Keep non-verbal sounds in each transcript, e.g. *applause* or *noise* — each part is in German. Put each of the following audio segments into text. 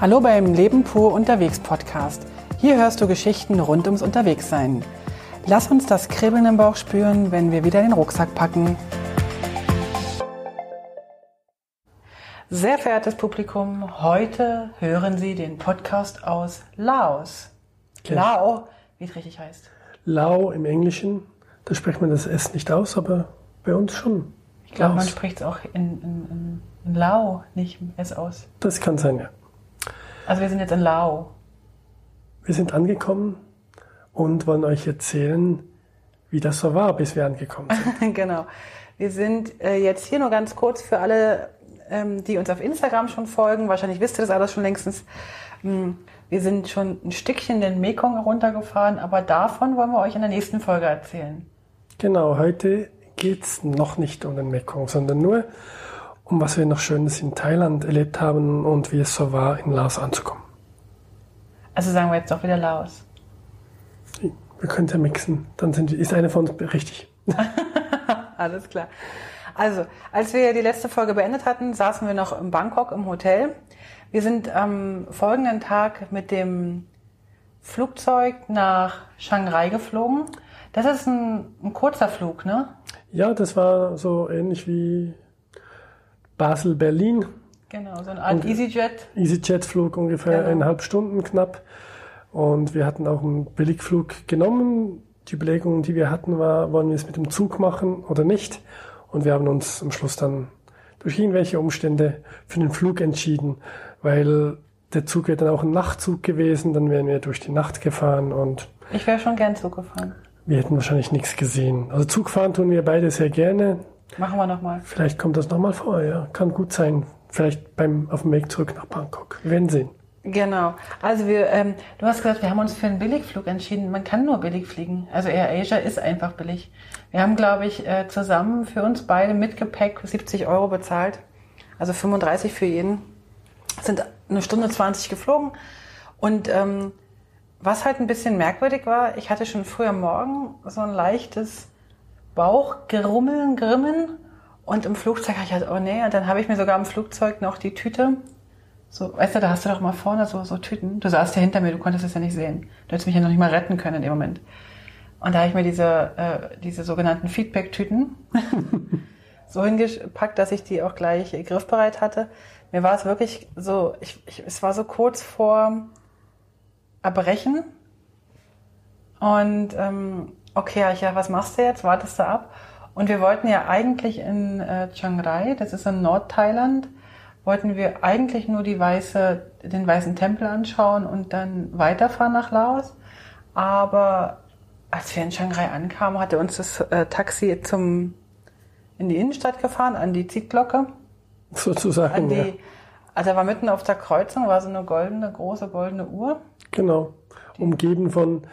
Hallo beim Leben pur unterwegs Podcast. Hier hörst du Geschichten rund ums Unterwegssein. Lass uns das Kribbeln im Bauch spüren, wenn wir wieder den Rucksack packen. Sehr verehrtes Publikum, heute hören Sie den Podcast aus Laos. Lao, wie es richtig heißt. Lao im Englischen, da spricht man das S nicht aus, aber bei uns schon. Ich glaube, man spricht es auch in, in, in, in Lao nicht S aus. Das kann sein, ja. Also wir sind jetzt in Lao. Wir sind angekommen und wollen euch erzählen, wie das so war, bis wir angekommen sind. *laughs* genau. Wir sind äh, jetzt hier nur ganz kurz für alle, ähm, die uns auf Instagram schon folgen. Wahrscheinlich wisst ihr das alles schon längstens. Mm, Wir sind schon ein Stückchen den Mekong heruntergefahren, aber davon wollen wir euch in der nächsten Folge erzählen. Genau, heute geht's noch nicht um den Mekong, sondern nur um was wir noch Schönes in Thailand erlebt haben und wie es so war, in Laos anzukommen. Also sagen wir jetzt doch wieder Laos. Wir können ja mixen, dann sind, ist eine von uns richtig. *laughs* Alles klar. Also, als wir die letzte Folge beendet hatten, saßen wir noch in Bangkok im Hotel. Wir sind am folgenden Tag mit dem Flugzeug nach Shanghai geflogen. Das ist ein, ein kurzer Flug, ne? Ja, das war so ähnlich wie Basel-Berlin. Genau, so eine Art EasyJet. EasyJet-Flug ungefähr Genau. eineinhalb Stunden knapp. Und wir hatten auch einen Billigflug genommen. Die Überlegung, die wir hatten, war, wollen wir es mit dem Zug machen oder nicht? Und wir haben uns am Schluss dann durch irgendwelche Umstände für den Flug entschieden, weil der Zug wäre dann auch ein Nachtzug gewesen, dann wären wir durch die Nacht gefahren und Ich wäre schon gern Zug gefahren. wir hätten wahrscheinlich nichts gesehen. Also Zugfahren tun wir beide sehr gerne. Machen wir nochmal. Vielleicht kommt das nochmal vor, ja. Kann gut sein. Vielleicht beim, auf dem Weg zurück nach Bangkok. Wir werden sehen. Genau. Also wir, ähm, du hast gesagt, wir haben uns für einen Billigflug entschieden. Man kann nur billig fliegen. Also Air Asia ist einfach billig. Wir haben, glaube ich, äh, zusammen für uns beide mit Gepäck 70 Euro bezahlt. Also 35 für jeden. Sind eine Stunde 20 geflogen. Und ähm, was halt ein bisschen merkwürdig war, ich hatte schon früh am Morgen so ein leichtes Bauchgerummeln, Grimmen. Und im Flugzeug habe ich halt, oh nee, und dann habe ich mir sogar im Flugzeug noch die Tüte so, weißt du, da hast du doch mal vorne so, so Tüten. Du saßt ja hinter mir, du konntest es ja nicht sehen. Du hättest mich ja noch nicht mal retten können in dem Moment. Und da habe ich mir diese, äh, diese sogenannten Feedback-Tüten *laughs* so hingepackt, dass ich die auch gleich griffbereit hatte. Mir war es wirklich so, ich, ich, es war so kurz vor Erbrechen. Und ähm, okay, ja, ich, ja, was machst du jetzt? Wartest du ab? Und wir wollten ja eigentlich in äh, Chiang Rai, das ist in Nordthailand, wollten wir eigentlich nur die weiße, den weißen Tempel anschauen und dann weiterfahren nach Laos. Aber als wir in Shanghai ankamen, hatte uns das äh, Taxi zum in die Innenstadt gefahren, an die Ziegglocke. Sozusagen, die, ja. also da war mitten auf der Kreuzung, war so eine goldene, große goldene Uhr. Genau. Umgeben von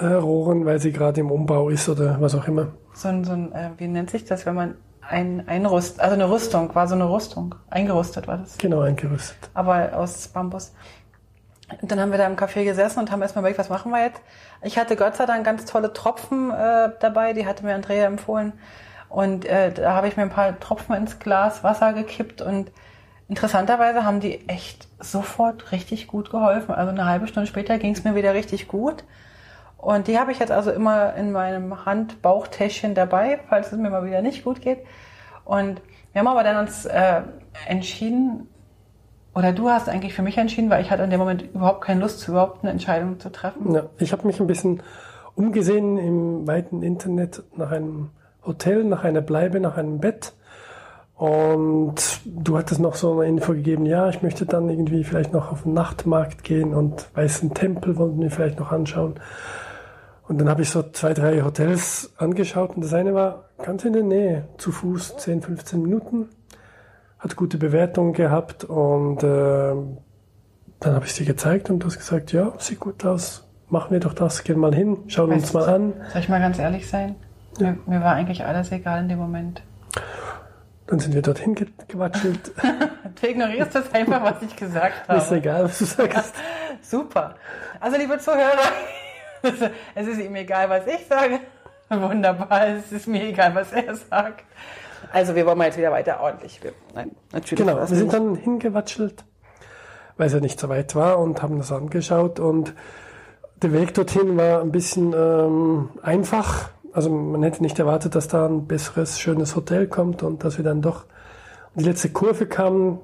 Bambusrohren, weil sie gerade im Umbau ist oder was auch immer. So ein, so ein äh, wie nennt sich das, wenn man ein, einrüst, also eine Rüstung, war so eine Rüstung. Eingerüstet war das. Genau, eingerüstet. aber aus Bambus. Und dann haben wir da im Café gesessen und haben erstmal überlegt, was machen wir jetzt? Ich hatte Gott sei Dank ganz tolle Tropfen äh, dabei, die hatte mir Andrea empfohlen. Und äh, da habe ich mir ein paar Tropfen ins Glas Wasser gekippt und interessanterweise haben die echt sofort richtig gut geholfen. Also eine halbe Stunde später ging es mir wieder richtig gut. Und die habe ich jetzt also immer in meinem Hand-Bauchtäschchen dabei, falls es mir mal wieder nicht gut geht. Und wir haben aber dann uns äh, entschieden, oder du hast eigentlich für mich entschieden, weil ich hatte in dem Moment überhaupt keine Lust, überhaupt eine Entscheidung zu treffen. Ja, ich habe mich ein bisschen umgesehen im weiten Internet nach einem Hotel, nach einer Bleibe, nach einem Bett. Und du hattest noch so eine Info gegeben, ja, ich möchte dann irgendwie vielleicht noch auf den Nachtmarkt gehen und Weißen Tempel wollten wir vielleicht noch anschauen. Und dann habe ich so zwei, drei Hotels angeschaut und das eine war ganz in der Nähe, zu Fuß 10, 15 Minuten, hat gute Bewertungen gehabt und äh, dann habe ich sie gezeigt und du hast gesagt, ja, sieht gut aus, machen wir doch das, gehen mal hin, schauen uns Weißt mal du, an. Soll ich mal ganz ehrlich sein? Mir, mir war eigentlich alles egal in dem Moment. Dann sind wir dorthin ge gewatschelt. *laughs* Du ignorierst das einfach, was ich gesagt habe. ist egal, was du sagst. *laughs* Super. Also, liebe Zuhörer, *laughs* es ist ihm egal, was ich sage. *laughs* Wunderbar, es ist mir egal, was er sagt. Also, wir wollen mal jetzt wieder weiter ordentlich. Wir, nein, natürlich. Genau, wir sind dann hingewatschelt weil es ja nicht so weit war und haben das angeschaut und der Weg dorthin war ein bisschen ähm, einfach. Also man hätte nicht erwartet, dass da ein besseres, schönes Hotel kommt und dass wir dann doch die letzte Kurve kam,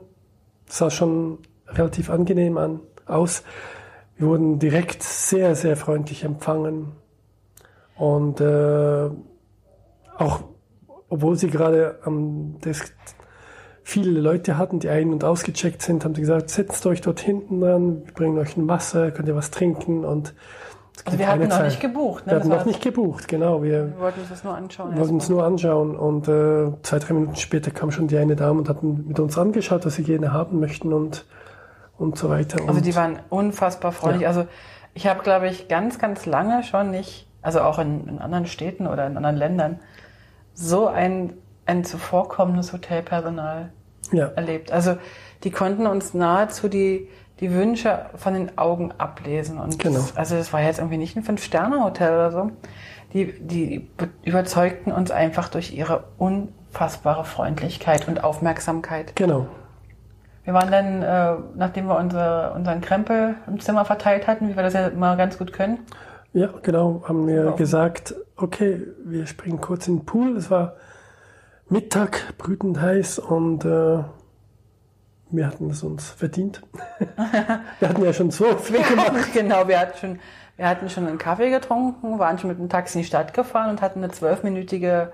sah schon relativ angenehm an, aus. Wir wurden direkt sehr, sehr freundlich empfangen. Und äh, auch obwohl sie gerade am Desk viele Leute hatten, die ein- und ausgecheckt sind, haben sie gesagt, setzt euch dort hinten dran, wir bringen euch ein Wasser, könnt ihr was trinken und also wir hatten noch nicht gebucht. Ne? Wir hatten noch nicht gebucht, genau. Wir, wir wollten uns das nur anschauen. Wir wollten uns nur anschauen und äh, zwei, drei Minuten später kam schon die eine Dame und hat mit uns angeschaut, was sie gerne haben möchten und, und so weiter. Also die waren unfassbar freundlich. Ja. Also ich habe, glaube ich, ganz, ganz lange schon nicht, also auch in, in anderen Städten oder in anderen Ländern, so ein, ein zuvorkommendes Hotelpersonal ja. erlebt. Also die konnten uns nahezu die, die Wünsche von den Augen ablesen. Und genau. das, also das war jetzt irgendwie nicht ein Fünf-Sterne-Hotel oder so. Die, die überzeugten uns einfach durch ihre unfassbare Freundlichkeit und Aufmerksamkeit. Genau. Wir waren dann, äh, nachdem wir unsere, unseren Krempel im Zimmer verteilt hatten, wie wir das ja immer ganz gut können. Ja, genau, haben wir genau. gesagt, okay, wir springen kurz in den Pool. Es war Mittag, brütend heiß und äh, wir hatten es uns verdient. *laughs* wir hatten ja schon so viel gemacht. genau, wir hatten schon, wir hatten schon einen Kaffee getrunken, waren schon mit dem Taxi in die Stadt gefahren und hatten eine zwölfminütige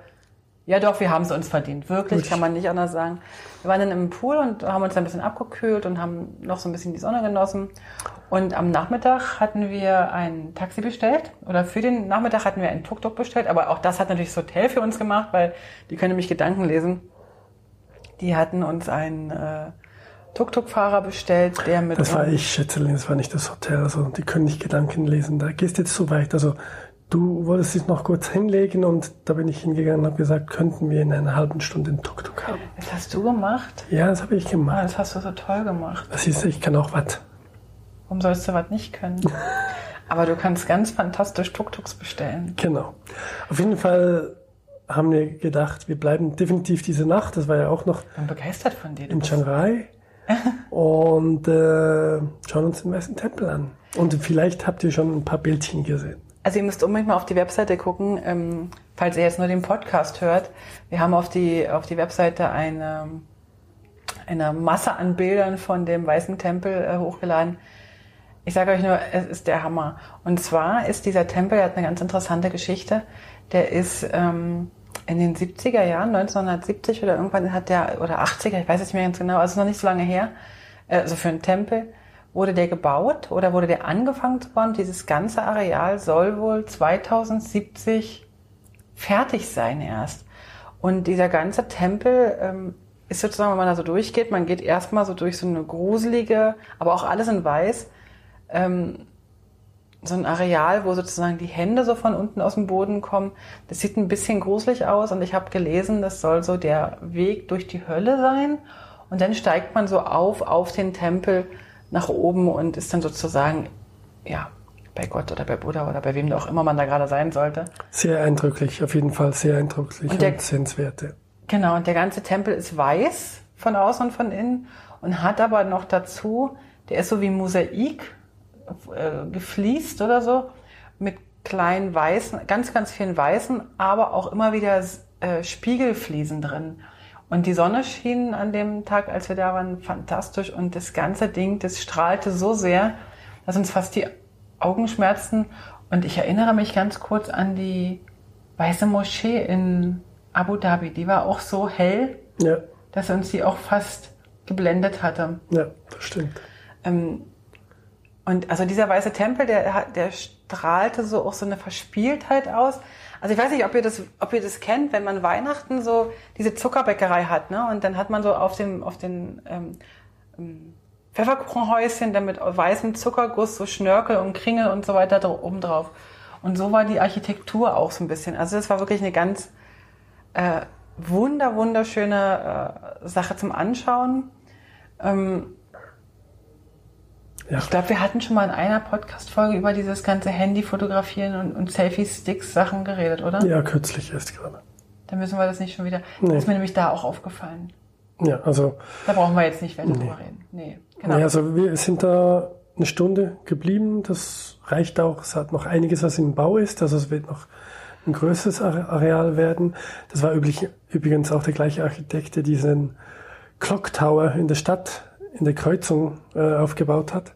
ja, doch, wir haben es uns verdient. Wirklich, Gut. kann man nicht anders sagen. Wir waren dann im Pool und haben uns ein bisschen abgekühlt und haben noch so ein bisschen die Sonne genossen. Und am Nachmittag hatten wir ein Taxi bestellt. Oder für den Nachmittag hatten wir ein Tuk-Tuk bestellt. Aber auch das hat natürlich das Hotel für uns gemacht, weil die können nämlich Gedanken lesen. Die hatten uns einen äh, Tuk-Tuk-Fahrer bestellt, der mit. Das war ich, Schätzelin, das war nicht das Hotel. Also die können nicht Gedanken lesen. Da gehst jetzt so weit. Also Du wolltest dich noch kurz hinlegen und da bin ich hingegangen und habe gesagt, könnten wir in einer halben Stunde einen Tuk-Tuk haben. Das hast du gemacht? Ja, das habe ich gemacht. Ah, das hast du so toll gemacht. Das ist, ich kann auch was. Warum sollst du was nicht können? *laughs* Aber du kannst ganz fantastisch Tuk-Tuks bestellen. Genau. Auf jeden Fall haben wir gedacht, wir bleiben definitiv diese Nacht. Das war ja auch noch. Ich bin begeistert von dir. In Chiang Rai. *laughs* und äh, schauen uns den Weißen Tempel an. Und vielleicht habt ihr schon ein paar Bildchen gesehen. Also ihr müsst unbedingt mal auf die Webseite gucken, ähm, falls ihr jetzt nur den Podcast hört. Wir haben auf die, auf die Webseite eine, eine Masse an Bildern von dem Weißen Tempel äh, hochgeladen. Ich sage euch nur, es ist der Hammer. Und zwar ist dieser Tempel, der hat eine ganz interessante Geschichte. Der ist ähm, in den 70er Jahren, 1970 oder irgendwann hat der, oder 80er, ich weiß es nicht mehr ganz genau, also noch nicht so lange her, äh, also für einen Tempel wurde der gebaut oder wurde der angefangen zu bauen? Dieses ganze Areal soll wohl 2070 fertig sein erst. Und dieser ganze Tempel ähm, ist sozusagen, wenn man da so durchgeht, man geht erstmal so durch so eine gruselige, aber auch alles in weiß, ähm, so ein Areal, wo sozusagen die Hände so von unten aus dem Boden kommen. Das sieht ein bisschen gruselig aus und ich habe gelesen, das soll so der Weg durch die Hölle sein. Und dann steigt man so auf auf den Tempel nach oben und ist dann sozusagen, ja, bei Gott oder bei Buddha oder bei wem auch immer man da gerade sein sollte. Sehr eindrücklich, auf jeden Fall sehr eindrücklich und, der, und sehenswert. Genau, und der ganze Tempel ist weiß von außen und von innen und hat aber noch dazu, der ist so wie Mosaik äh, gefliest oder so, mit kleinen weißen, ganz, ganz vielen weißen, aber auch immer wieder äh, Spiegelfliesen drin. Und die Sonne schien an dem Tag, als wir da waren, fantastisch. Und das ganze Ding, das strahlte so sehr, dass uns fast die Augen schmerzten. Und ich erinnere mich ganz kurz an die Weiße Moschee in Abu Dhabi. Die war auch so hell, ja. dass uns die auch fast geblendet hatte. Ja, das stimmt. Ähm, und also dieser weiße Tempel, der, der strahlte so auch so eine Verspieltheit aus. Also ich weiß nicht, ob ihr das, ob ihr das kennt, wenn man Weihnachten so diese Zuckerbäckerei hat, ne? Und dann hat man so auf dem, auf den ähm, ähm Pfefferkuchenhäuschen dann mit weißem Zuckerguss so Schnörkel und Kringel und so weiter oben drauf. Und so war die Architektur auch so ein bisschen. Also das war wirklich eine ganz äh, wunder, wunderschöne äh, Sache zum Anschauen. Ähm, ja. Ich glaube, wir hatten schon mal in einer Podcast-Folge über dieses ganze Handy-Fotografieren und, und Selfie-Sticks-Sachen geredet, oder? Ja, kürzlich erst gerade. Dann müssen wir das nicht schon wieder. Nee. Das ist mir nämlich da auch aufgefallen. Ja, also. Da brauchen wir jetzt nicht weiter nee. drüber reden. Nee. Genau. Ja, also wir sind da eine Stunde geblieben. Das reicht auch. Es hat noch einiges, was im Bau ist. Also es wird noch ein größeres Are- Areal werden. Das war üblich, übrigens auch der gleiche Architekt, der diesen Clock Tower in der Stadt, in der Kreuzung äh, aufgebaut hat.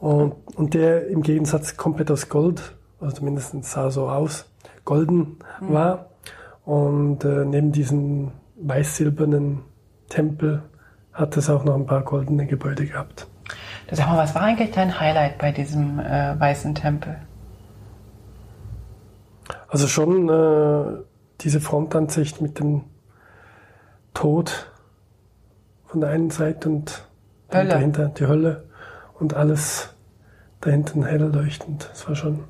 Und, und der im Gegensatz komplett aus Gold, also zumindest sah so aus, golden war. Und äh, neben diesem weiß-silbernen Tempel hat es auch noch ein paar goldene Gebäude gehabt. Du sag mal, was war eigentlich dein Highlight bei diesem äh, weißen Tempel? Also schon äh, diese Frontansicht mit dem Tod von der einen Seite und Hölle. dahinter die Hölle und alles dahinten hell leuchtend. Das war schon.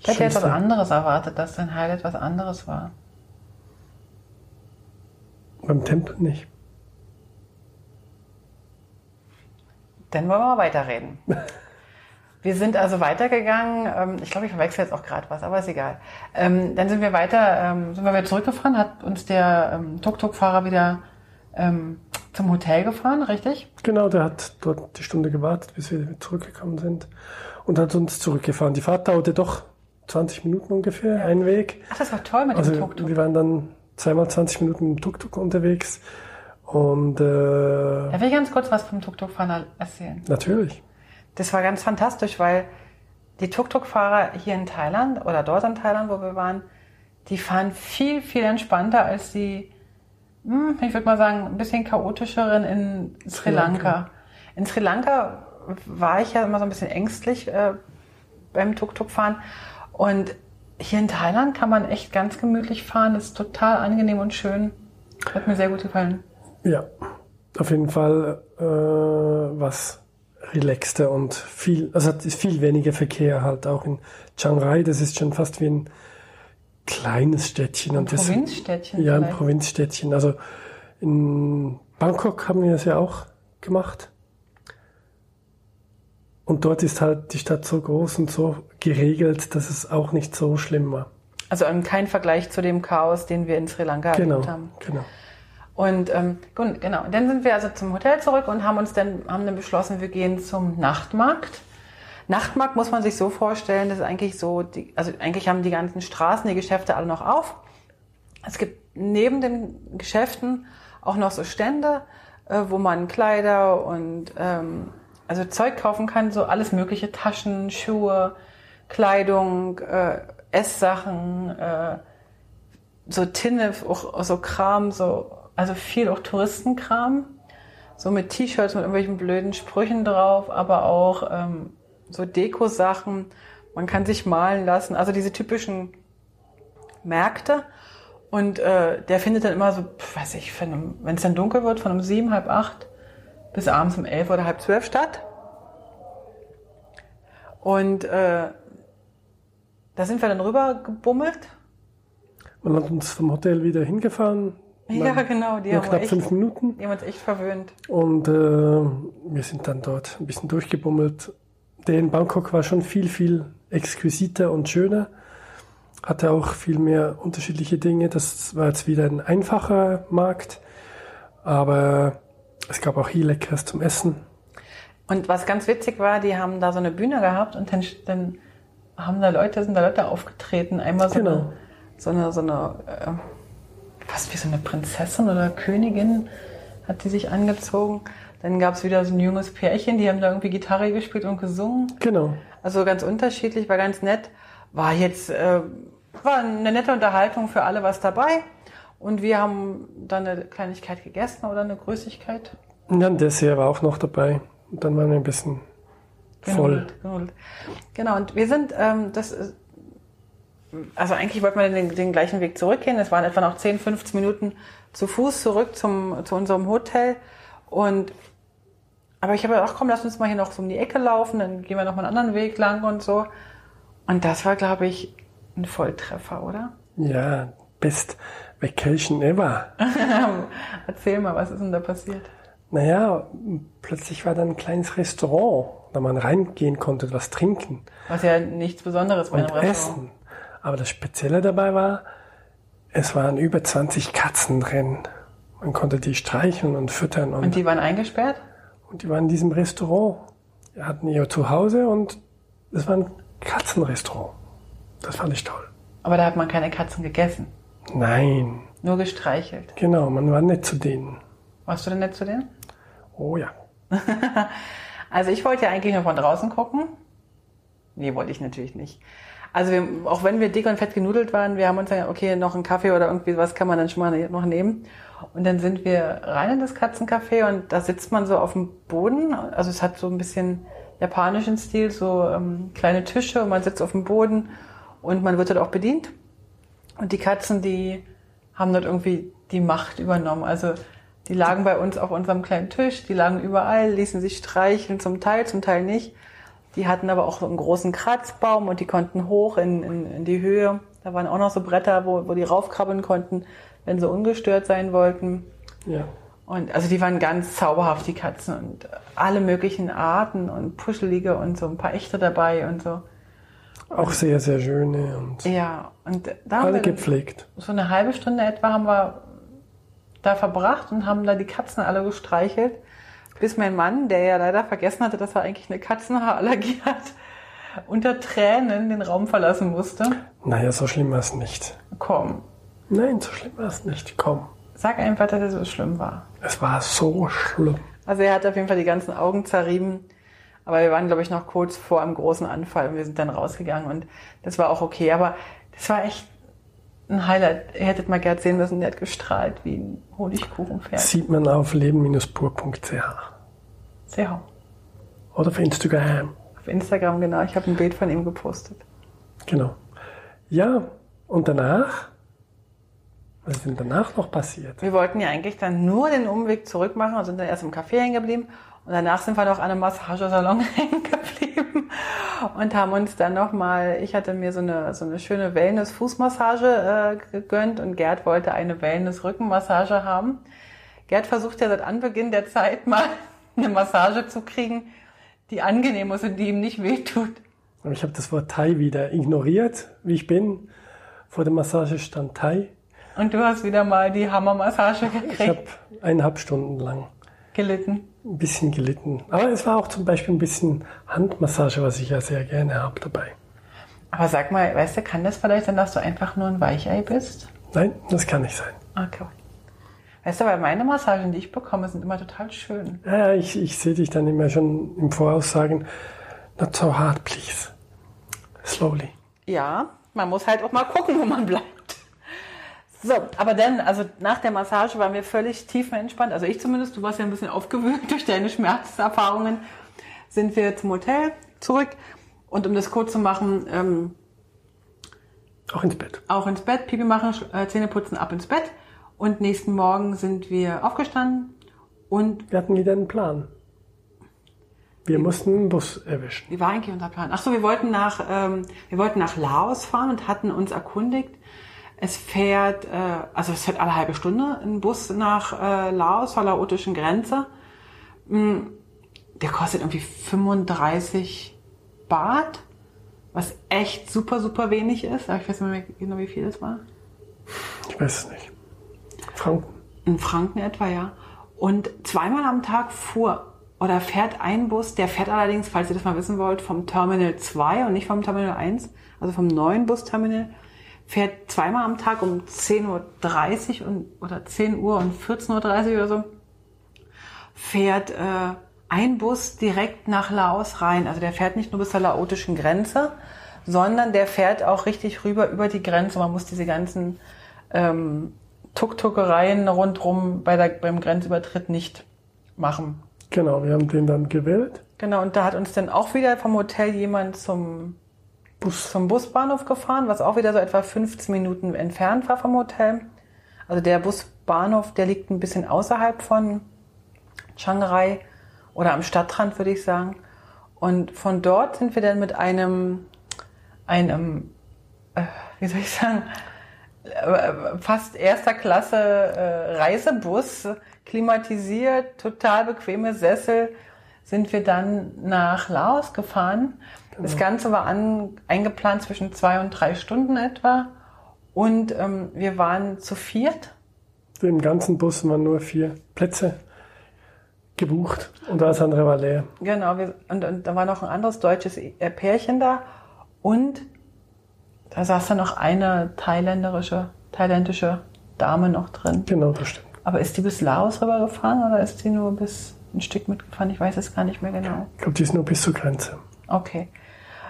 Ich hätte jetzt was Schönste. anderes erwartet, dass dein Highlight was anderes war. Beim Tempel nicht. Dann wollen wir mal weiterreden. *laughs* Wir sind also weitergegangen. Ähm, ich glaube, ich verwechsel jetzt auch gerade was, aber ist egal. Ähm, dann sind wir weiter, ähm, sind wir wieder zurückgefahren, hat uns der Tuk-Tuk-Fahrer wieder ähm, zum Hotel gefahren, richtig? Genau, der hat dort die Stunde gewartet, bis wir zurückgekommen sind und hat uns zurückgefahren. Die Fahrt dauerte doch 20 Minuten ungefähr, ein Weg. Ach, das war toll mit Also dem Tuk-Tuk. wir waren dann zweimal 20 Minuten im Tuk-Tuk unterwegs und äh, Da will ich ganz kurz was vom Tuk-Tuk-Fahren erzählen. natürlich. Das war ganz fantastisch, weil die Tuk-Tuk-Fahrer hier in Thailand oder dort in Thailand, wo wir waren, die fahren viel, viel entspannter als die, ich würde mal sagen, ein bisschen chaotischeren in Sri Sri Lanka. Lanka. In Sri Lanka war ich ja immer so ein bisschen ängstlich äh, beim Tuk-Tuk-Fahren. Und hier in Thailand kann man echt ganz gemütlich fahren. Das ist total angenehm und schön. Hat mir sehr gut gefallen. Ja, auf jeden Fall äh, was relaxter und viel, also es ist viel weniger Verkehr halt auch in Chiang Rai. Das ist schon fast wie ein kleines Städtchen. und das, Provinzstädtchen Ja, ein vielleicht. Provinzstädtchen. Also in Bangkok haben wir das ja auch gemacht. Und dort ist halt die Stadt so groß und so geregelt, dass es auch nicht so schlimm war. Also kein Vergleich zu dem Chaos, den wir in Sri Lanka Genau, erlebt haben. genau. Und ähm, gut, genau. Dann sind wir also zum Hotel zurück und haben uns dann haben dann beschlossen, wir gehen zum Nachtmarkt. Nachtmarkt muss man sich so vorstellen, das ist eigentlich so, die, also eigentlich haben die ganzen Straßen, die Geschäfte alle noch auf. Es gibt neben den Geschäften auch noch so Stände, äh, wo man Kleider und ähm, also Zeug kaufen kann, so alles mögliche, Taschen, Schuhe, Kleidung, äh, Esssachen, äh, so Tinne, auch so Kram, so, also viel auch Touristenkram, so mit T-Shirts mit irgendwelchen blöden Sprüchen drauf, aber auch ähm, so Deko-Sachen. Man kann sich malen lassen, also diese typischen Märkte. Und äh, der findet dann immer so, weiß ich, wenn es dann dunkel wird, von um sieben, halb acht bis abends um elf oder halb zwölf statt. Und äh, da sind wir dann rüber gebummelt. Man hat uns vom Hotel wieder hingefahren. Ja, genau, die haben, knapp echt, fünf Minuten. die haben uns echt verwöhnt. Und äh, wir sind dann dort ein bisschen durchgebummelt. Der in Bangkok war schon viel, viel exquisiter und schöner. Hatte auch viel mehr unterschiedliche Dinge. Das war jetzt wieder ein einfacher Markt. Aber es gab auch hier Leckeres zum Essen. Und was ganz witzig war, die haben da so eine Bühne gehabt und dann, dann haben da Leute, sind da Leute aufgetreten. Einmal so Genau. eine, so eine, so eine äh, fast wie so eine Prinzessin oder Königin hat die sich angezogen. Dann gab es wieder so ein junges Pärchen, die haben da irgendwie Gitarre gespielt und gesungen. Genau. Also ganz unterschiedlich, war ganz nett. War jetzt, äh, war eine nette Unterhaltung für alle was dabei. Und wir haben dann eine Kleinigkeit gegessen oder eine Größigkeit. Und dann Dessert war auch noch dabei. Und dann waren wir ein bisschen voll. Genudelt, genudelt. Genau, und wir sind, ähm, das ist, also eigentlich wollten wir den, den gleichen Weg zurückgehen. Es waren etwa noch 10, 15 Minuten zu Fuß zurück zum, zu unserem Hotel. Und, aber ich habe gedacht, ach komm, lass uns mal hier noch so um die Ecke laufen, dann gehen wir noch mal einen anderen Weg lang und so. Und das war, glaube ich, ein Volltreffer, oder? Ja, best vacation ever. *laughs* Erzähl mal, was ist denn da passiert? Naja, plötzlich war da ein kleines Restaurant, da man reingehen konnte, was trinken. Was ja nichts Besonderes bei und einem Restaurant. Essen. Aber das Spezielle dabei war, es waren über 20 Katzen drin. Man konnte die streicheln und füttern und, Und die waren eingesperrt? Und die waren in diesem Restaurant. Wir hatten ihr Zuhause und es war ein Katzenrestaurant. Das fand ich toll. Aber da hat man keine Katzen gegessen, Nein, nur gestreichelt. genau, man war nett zu denen. Warst du denn nett zu denen? Oh ja. *laughs* Also ich wollte ja eigentlich nur von draußen gucken. Nee, wollte ich natürlich nicht. Also wir, auch wenn wir dick und fett genudelt waren, wir haben uns dann, okay, noch einen Kaffee oder irgendwie was kann man dann schon mal noch nehmen. Und dann sind wir rein in das Katzencafé und da sitzt man so auf dem Boden. Also es hat so ein bisschen japanischen Stil, so ähm, kleine Tische und man sitzt auf dem Boden und man wird dort auch bedient. Und die Katzen, die haben dort irgendwie die Macht übernommen. Also die lagen bei uns auf unserem kleinen Tisch, die lagen überall, ließen sich streicheln, zum Teil, zum Teil nicht. Die hatten aber auch so einen großen Kratzbaum und die konnten hoch in, in, in die Höhe. Da waren auch noch so Bretter, wo, wo die raufkrabbeln konnten, wenn sie ungestört sein wollten. Ja. Und also die waren ganz zauberhaft, die Katzen und alle möglichen Arten und Puschelige und so ein paar echte dabei und so. Auch sehr, sehr schöne und Ja, und da haben alle gepflegt. so eine halbe Stunde etwa haben wir da verbracht und haben da die Katzen alle gestreichelt, bis mein Mann, der ja leider vergessen hatte, dass er eigentlich eine Katzenhaarallergie *laughs* hat, unter Tränen den Raum verlassen musste. Naja, so schlimm war es nicht. Komm, Nein, so schlimm war es nicht. Komm. sag einfach, dass es so schlimm war. Es war so schlimm. Also er hat auf jeden Fall die ganzen Augen zerrieben. Aber wir waren, glaube ich, noch kurz vor einem großen Anfall und wir sind dann rausgegangen und das war auch okay. Aber das war echt ein Highlight. Ihr hättet mal Gerd sehen müssen, der hat gestrahlt wie ein Honigkuchenpferd. Sieht man auf leben-pur.ch Sehr. oder auf Instagram. Auf Instagram, genau. Ich habe ein Bild von ihm gepostet. Genau. Ja, und danach? Was ist denn danach noch passiert? Wir wollten ja eigentlich dann nur den Umweg zurück machen und sind dann erst im Café hängen geblieben. Und danach sind wir noch an einem Massagesalon *laughs* hängen geblieben und haben uns dann nochmal, ich hatte mir so eine, so eine schöne Wellness-Fußmassage äh, gegönnt und Gerd wollte eine Wellness-Rückenmassage haben. Gerd versucht ja seit Anbeginn der Zeit mal *laughs* eine Massage zu kriegen, die angenehm ist und die ihm nicht wehtut. Ich habe das Wort Thai wieder ignoriert, wie ich bin. Vor der Massage stand Thai. Und du hast wieder mal die Hammermassage Ich habe gekriegt, eineinhalb Stunden lang gelitten. ein bisschen gelitten. Aber es war auch zum Beispiel ein bisschen Handmassage, was ich ja sehr gerne habe dabei. Aber sag mal, weißt du, kann das vielleicht sein, dass du einfach nur ein Weichei bist? Nein, das kann nicht sein. Okay. Weißt du, weil meine Massagen, die ich bekomme, sind immer total schön. Ja, ich, ich sehe dich dann immer schon im Voraus sagen, not so hard, please. Slowly. Ja, man muss halt auch mal gucken, wo man bleibt. So, aber dann, also nach der Massage waren wir völlig tiefenentspannt. Also ich zumindest, du warst ja ein bisschen aufgewühlt *laughs* durch deine Schmerzerfahrungen. Sind wir zum Hotel zurück. Und um das kurz zu machen, ähm, Auch ins Bett. auch ins Bett, Pipi machen, äh, Zähne putzen, ab ins Bett. Und nächsten Morgen sind wir aufgestanden und Wir hatten wieder einen Plan. Wir mussten einen Bus erwischen. Wie war eigentlich unser Plan? Ach so, wir wollten nach, ähm, wir wollten nach Laos fahren und hatten uns erkundigt. Es fährt, äh, also es fährt alle halbe Stunde ein Bus nach äh, Laos, zur laotischen Grenze. Mm, Der kostet irgendwie 35 Baht, was echt super, super wenig ist. Aber ich weiß nicht mehr genau, wie viel das war. Ich weiß es nicht. Franken. In Franken etwa, ja. Und zweimal am Tag fuhr oder fährt ein Bus, der fährt allerdings, falls ihr das mal wissen wollt, vom Terminal 2 und nicht vom Terminal 1, also vom neuen Busterminal, fährt zweimal am Tag um 10.30 Uhr und, oder 10 Uhr und 14.30 Uhr oder so, fährt äh, ein Bus direkt nach Laos rein. Also der fährt nicht nur bis zur laotischen Grenze, sondern der fährt auch richtig rüber über die Grenze. Man muss diese ganzen ähm, Tuk-Tuckereien rundrum bei der, beim Grenzübertritt nicht machen. Genau, wir haben den dann gewählt. Genau, und da hat uns dann auch wieder vom Hotel jemand zum, Bus. zum Busbahnhof gefahren, was auch wieder so etwa 15 Minuten entfernt war vom Hotel. Also der Busbahnhof, der liegt ein bisschen außerhalb von Chiang Rai oder am Stadtrand, würde ich sagen. Und von dort sind wir dann mit einem, einem, äh, wie soll ich sagen, äh, fast erster Klasse äh, Reisebus, klimatisiert, total bequeme Sessel, sind wir dann nach Laos gefahren. Das Ganze war an, eingeplant zwischen zwei und drei Stunden etwa. Und ähm, wir waren zu viert. Im ganzen Bus waren nur vier Plätze. gebucht und alles andere war leer. Genau, wir, und, und da war noch ein anderes deutsches äh, Pärchen da und da saß dann noch eine thailänderische, thailändische Dame noch drin. Genau, das stimmt. Aber ist die bis Laos rübergefahren oder ist sie nur bis ein Stück mitgefahren? Ich weiß es gar nicht mehr genau. Ich glaube, die ist nur bis zur Grenze. Okay.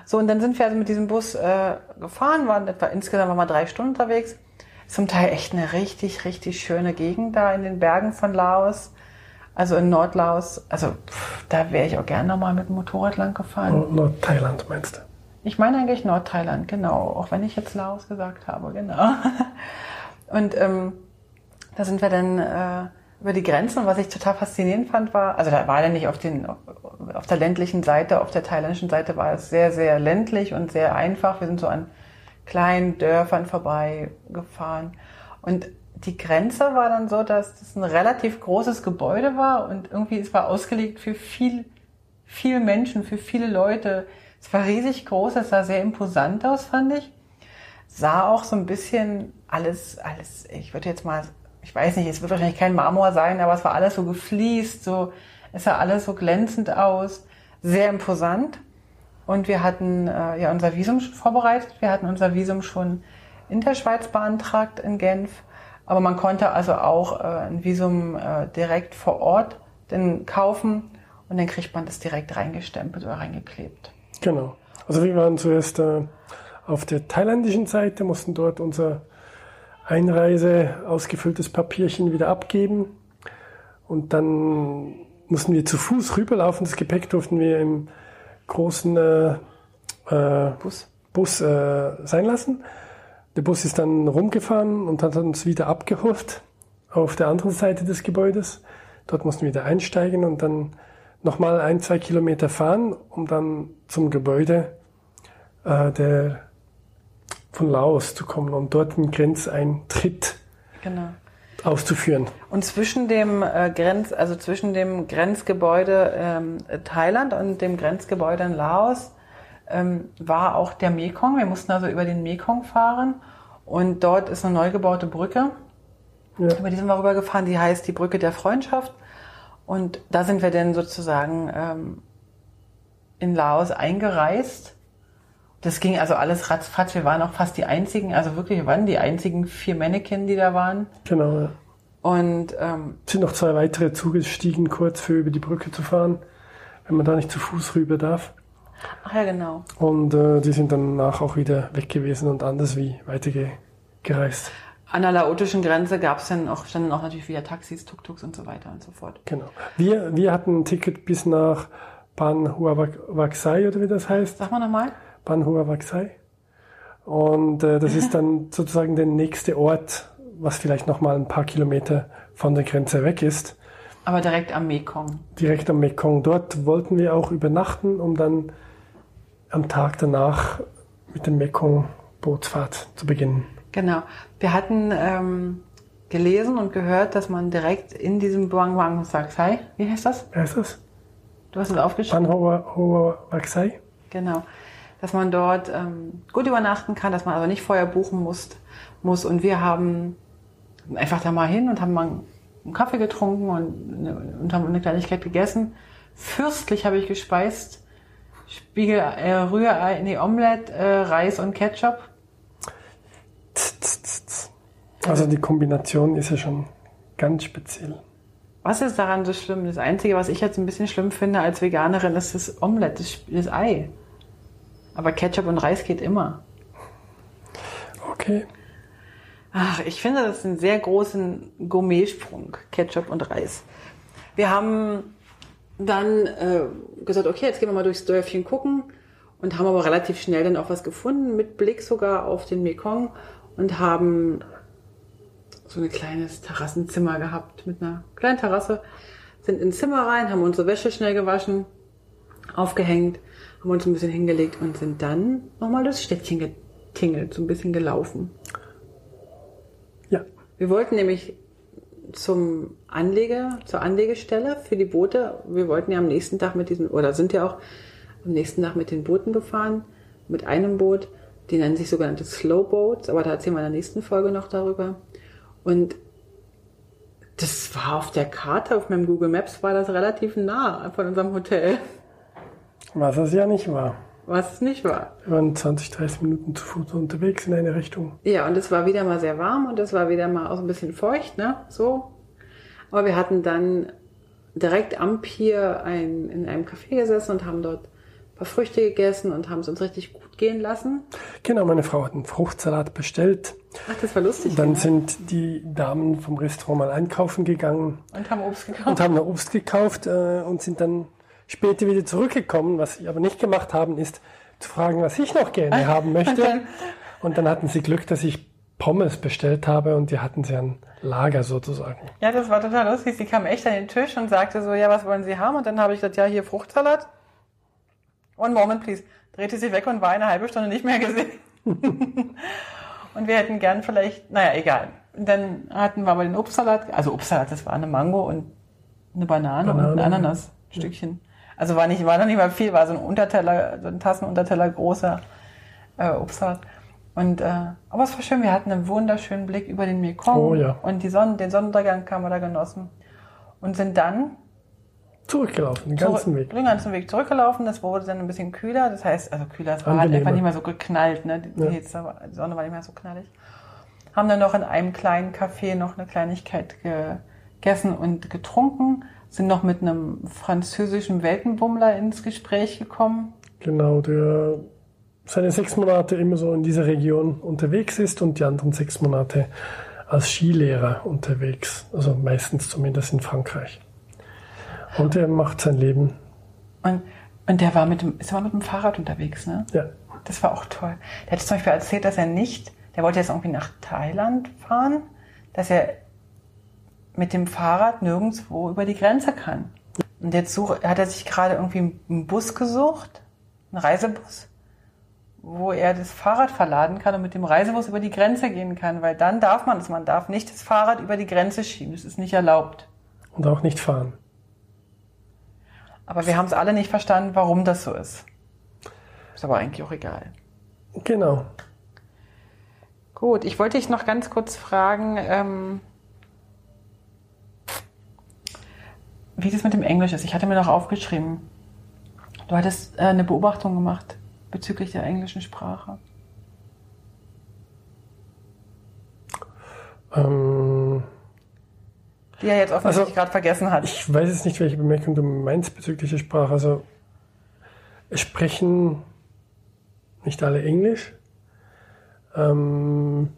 So, und dann sind wir also mit diesem Bus äh, gefahren, waren etwa insgesamt mal drei Stunden unterwegs. Zum Teil echt eine richtig, richtig schöne Gegend da in den Bergen von Laos. Also in Nordlaos. Also pff, da wäre ich auch gerne nochmal mit dem Motorrad lang gefahren. Nordthailand meinst du? Ich meine eigentlich Nordthailand, genau. Auch wenn ich jetzt Laos gesagt habe, genau. *laughs* Und ähm, da sind wir dann äh, über die Grenzen. Und was ich total faszinierend fand, war, also da war er nicht auf, den, auf der ländlichen Seite, auf der thailändischen Seite war es sehr, sehr ländlich und sehr einfach. Wir sind so an kleinen Dörfern vorbeigefahren. Und die Grenze war dann so, dass das ein relativ großes Gebäude war und irgendwie es war ausgelegt für viel, viel Menschen, für viele Leute. Es war riesig groß, es sah sehr imposant aus, fand ich. Sah auch so ein bisschen alles, alles, ich würde jetzt mal, ich weiß nicht, es wird wahrscheinlich kein Marmor sein, aber es war alles so gefliest, so, es sah alles so glänzend aus, sehr imposant. Und wir hatten äh, ja unser Visum vorbereitet. Wir hatten unser Visum schon in der Schweiz beantragt in Genf. Aber man konnte also auch äh, ein Visum äh, direkt vor Ort denn kaufen und dann kriegt man das direkt reingestempelt oder reingeklebt. Genau. Also wir waren zuerst äh, auf der thailändischen Seite, mussten dort unser Einreise ausgefülltes Papierchen wieder abgeben und dann mussten wir zu Fuß rüberlaufen. Das Gepäck durften wir im großen äh, äh, Bus, Bus äh, sein lassen. Der Bus ist dann rumgefahren und hat uns wieder abgeholt auf der anderen Seite des Gebäudes. Dort mussten wir wieder einsteigen und dann nochmal ein, zwei Kilometer fahren, um dann zum Gebäude äh, der, von Laos zu kommen und dort einen Grenzeintritt Genau. auszuführen. Und zwischen dem äh, Grenz, also zwischen dem Grenzgebäude ähm, Thailand und dem Grenzgebäude in Laos ähm, war auch der Mekong. Wir mussten also über den Mekong fahren und dort ist eine neu gebaute Brücke. Ja. Über die sind wir rübergefahren, die heißt die Brücke der Freundschaft. Und da sind wir dann sozusagen ähm, in Laos eingereist. Das ging also alles ratzfatz. Wir waren auch fast die einzigen, also wirklich, wir waren die einzigen vier Mannequin, die da waren. Genau. Ja. Und ähm, Es sind noch zwei weitere zugestiegen, kurz für über die Brücke zu fahren, wenn man da nicht zu Fuß rüber darf. ach ja, genau. Und äh, die sind danach auch wieder weg gewesen und anders wie weitergereist. An der laotischen Grenze gab es dann auch, standen auch natürlich wieder Taxis, Tuk-Tuks und so weiter und so fort. Genau. Wir, wir hatten ein Ticket bis nach Banhuavaksai oder wie das heißt. Sag mal nochmal. Banhuavaksai. Und äh, das ist *laughs* dann sozusagen der nächste Ort, was vielleicht nochmal ein paar Kilometer von der Grenze weg ist. Aber direkt am Mekong. direkt am Mekong. Dort wollten wir auch übernachten, um dann am Tag danach mit dem Mekong-Bootsfahrt zu beginnen. Genau. Wir hatten ähm, gelesen und gehört, dass man direkt in diesem Buang Wang Saksai, wie heißt das? Wer ist das? Du hast es aufgeschrieben. Banhuavaksai? Genau. Dass man dort ähm, gut übernachten kann, dass man aber nicht vorher buchen muss. muss. Und wir haben einfach da mal hin und haben mal einen Kaffee getrunken und, eine- und haben eine Kleinigkeit gegessen. Fürstlich habe ich gespeist. Spiegel, äh, Rührei, nee, Omelette, äh, Reis und Ketchup. Also die Kombination ist ja schon ganz speziell. Was ist daran so schlimm? Das Einzige, was ich jetzt ein bisschen schlimm finde als Veganerin, ist das Omelette, das, das Ei. Aber Ketchup und Reis geht immer. Okay. Ach, ich finde das ist einen sehr großen Gourmetsprung, Ketchup und Reis. Wir haben dann äh, gesagt, okay, jetzt gehen wir mal durchs Dörfchen gucken und haben aber relativ schnell dann auch was gefunden, mit Blick sogar auf den Mekong und haben so ein kleines Terrassenzimmer gehabt mit einer kleinen Terrasse, sind ins Zimmer rein, haben unsere Wäsche schnell gewaschen, aufgehängt, haben uns ein bisschen hingelegt und sind dann nochmal durchs Städtchen getingelt, so ein bisschen gelaufen. Ja. Wir wollten nämlich zum Anlege, zur Anlegestelle für die Boote. Wir wollten ja am nächsten Tag mit diesen, oder sind ja auch am nächsten Tag mit den Booten gefahren, mit einem Boot, die nennen sich sogenannte Slow Boats, aber da erzählen wir in der nächsten Folge noch darüber. Und Das war auf der Karte, auf meinem Google Maps war das relativ nah von unserem Hotel. Was es ja nicht war. Was es nicht war. Wir waren 20, 30 Minuten zu Fuß unterwegs in eine Richtung. Ja, und es war wieder mal sehr warm und es war wieder mal auch so ein bisschen feucht, ne? So. Aber wir hatten dann direkt am Pier ein, in einem Café gesessen und haben dort ein paar Früchte gegessen und haben es uns richtig gut gehen lassen. Genau, meine Frau hat einen Fruchtsalat bestellt. Ach, das war lustig. Dann genau. sind die Damen vom Restaurant mal einkaufen gegangen und haben Obst gekauft. und haben Obst gekauft äh, und sind dann später wieder zurückgekommen. Was sie aber nicht gemacht haben, ist zu fragen, was ich noch gerne *laughs* haben möchte. Und dann hatten sie Glück, dass ich Pommes bestellt habe und die hatten sie ein Lager sozusagen. Ja, das war total lustig. Sie kam echt an den Tisch und sagte so, ja, was wollen Sie haben? Und dann habe ich gesagt, ja, hier Fruchtsalat. One moment, please. Drehte sich weg und war eine halbe Stunde nicht mehr gesehen. *laughs* und wir hätten gern vielleicht, naja, egal. Und dann hatten wir aber den Obstsalat, also Obstsalat, das war eine Mango und eine Banane, Banane. und ein Ananasstückchen. Also war nicht, war noch nicht mal viel, war so ein Unterteller, so ein Tassenunterteller großer äh, Obstsalat. Und, äh, aber es war schön, wir hatten einen wunderschönen Blick über den Mekong Oh ja. und die Sonne, den Sonnenuntergang haben wir da genossen. Und sind dann Zurückgelaufen, den ganzen Weg. den ganzen Weg zurückgelaufen. Das wurde dann ein bisschen kühler. Das heißt, also kühler, es war halt einfach nicht mehr so geknallt. Ne? Die, Ja. Hitze die Sonne war nicht mehr so knallig. Haben dann noch in einem kleinen Café noch eine Kleinigkeit gegessen und getrunken. Sind noch mit einem französischen Weltenbummler ins Gespräch gekommen. Genau, der seine sechs Monate immer so in dieser Region unterwegs ist und die anderen sechs Monate als Skilehrer unterwegs. Also meistens zumindest in Frankreich. Und er macht sein Leben. Und, und der war mit dem, ist aber mit dem Fahrrad unterwegs, ne? Ja, Das war auch toll. Der hat zum Beispiel erzählt, dass er nicht, der wollte jetzt irgendwie nach Thailand fahren, dass er mit dem Fahrrad nirgendwo über die Grenze kann. Und jetzt such, hat er sich gerade irgendwie einen Bus gesucht, einen Reisebus, wo er das Fahrrad verladen kann und mit dem Reisebus über die Grenze gehen kann, weil dann darf man es. Man darf nicht das Fahrrad über die Grenze schieben. Das ist nicht erlaubt. und auch nicht fahren. Aber wir haben es alle nicht verstanden, warum das so ist. Ist aber eigentlich auch egal. Genau. Gut, ich wollte dich noch ganz kurz fragen, ähm, wie das mit dem Englisch ist. Ich hatte mir noch aufgeschrieben, du hattest äh, eine Beobachtung gemacht bezüglich der englischen Sprache. Ähm, Die er jetzt offensichtlich Also, gerade vergessen hat. ich weiß jetzt nicht, welche Bemerkung du meinst bezüglich der Sprache. Also, es sprechen nicht alle Englisch. Ähm,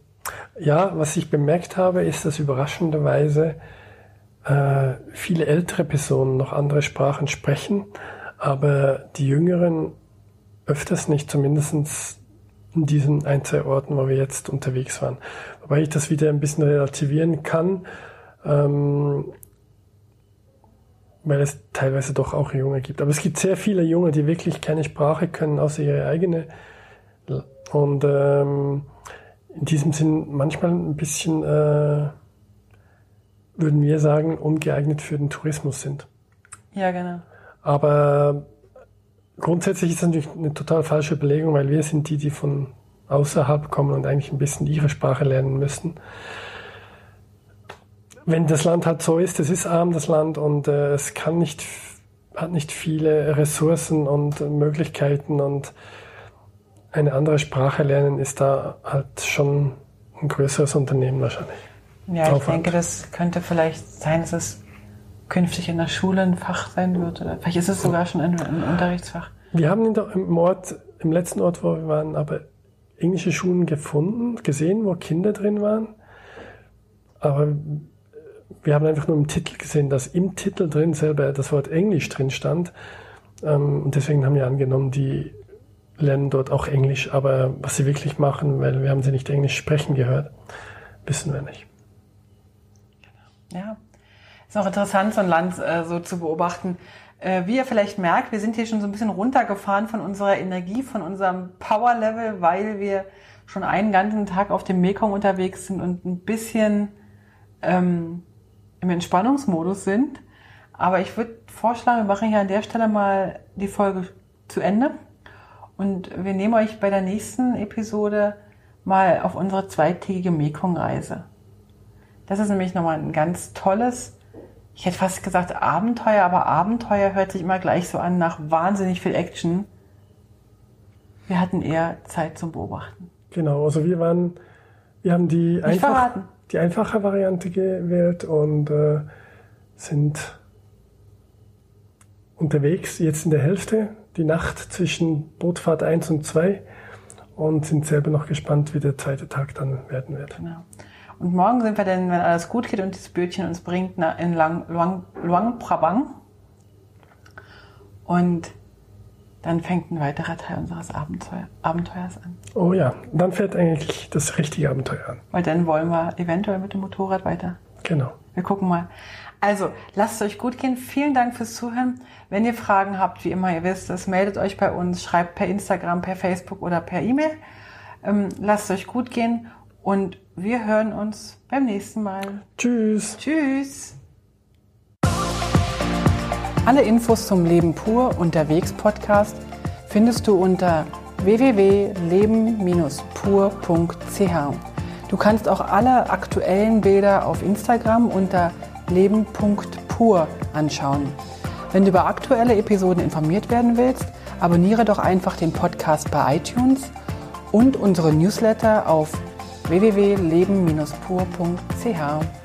ja, was ich bemerkt habe, ist, dass überraschenderweise äh, viele ältere Personen noch andere Sprachen sprechen, aber die Jüngeren öfters nicht, zumindest in diesen ein, zwei Orten, wo wir jetzt unterwegs waren. Wobei ich das wieder ein bisschen relativieren kann, ähm, weil es teilweise doch auch Junge gibt. Aber es gibt sehr viele Junge, die wirklich keine Sprache können, außer ihre eigene. Und ähm, in diesem Sinn manchmal ein bisschen, äh, würden wir sagen, ungeeignet für den Tourismus sind. ja, genau. Aber grundsätzlich ist es natürlich eine total falsche Überlegung, weil wir sind die, die von außerhalb kommen und eigentlich ein bisschen ihre Sprache lernen müssen. Wenn das Land halt so ist, es ist arm, das Land, und äh, es kann nicht, hat nicht viele Ressourcen und Möglichkeiten und eine andere Sprache lernen ist da halt schon ein größeres Unternehmen wahrscheinlich. Ja, ich Aufwand. denke, das könnte vielleicht sein, dass es künftig in der Schule ein Fach sein wird. Oder vielleicht ist es sogar schon ein, ein Unterrichtsfach. Wir haben in der, im Ort, im letzten Ort, wo wir waren, aber englische Schulen gefunden, gesehen, wo Kinder drin waren. Aber wir haben einfach nur im Titel gesehen, dass im Titel drin selber das Wort Englisch drin stand. Ähm, Und deswegen haben wir angenommen, die lernen dort auch Englisch. Aber was sie wirklich machen, weil wir haben sie nicht Englisch sprechen gehört, wissen wir nicht. Ja, ist auch interessant, so ein Land äh, so zu beobachten. Äh, wie ihr vielleicht merkt, wir sind hier schon so ein bisschen runtergefahren von unserer Energie, von unserem Power-Level, weil wir schon einen ganzen Tag auf dem Mekong unterwegs sind und ein bisschen ähm, im Entspannungsmodus sind. Aber ich würde vorschlagen, wir machen hier an der Stelle mal die Folge zu Ende. Und wir nehmen euch bei der nächsten Episode mal auf unsere zweitägige Mekong-Reise. Das ist nämlich nochmal ein ganz tolles, ich hätte fast gesagt Abenteuer, aber Abenteuer hört sich immer gleich so an nach wahnsinnig viel Action. Wir hatten eher Zeit zum Beobachten. Genau, also wir waren, wir haben die, einfach, die einfache Variante gewählt und äh, sind unterwegs, jetzt in der Hälfte, die Nacht zwischen Bootfahrt 1 und 2 und sind selber noch gespannt, wie der zweite Tag dann werden wird. Genau. Und morgen sind wir dann, wenn alles gut geht und das Bötchen uns bringt, in Lang, Luang, Luang Prabang. Und dann fängt ein weiterer Teil unseres Abenteuer, Abenteuers an. Oh ja, dann fährt eigentlich das richtige Abenteuer an. Weil dann wollen wir eventuell mit dem Motorrad weiter. Genau. Wir gucken mal. Also, lasst es euch gut gehen. Vielen Dank fürs Zuhören. Wenn ihr Fragen habt, wie immer, ihr wisst es, meldet euch bei uns, schreibt per Instagram, per Facebook oder per E-Mail. Ähm, lasst es euch gut gehen und wir hören uns beim nächsten Mal. Tschüss. Tschüss. Alle Infos zum Leben pur unterwegs Podcast findest du unter www.leben-pur.ch. Du kannst auch alle aktuellen Bilder auf Instagram unter leben.pur anschauen. Wenn du über aktuelle Episoden informiert werden willst, abonniere doch einfach den Podcast bei iTunes und unsere Newsletter auf www.leben-pur.ch.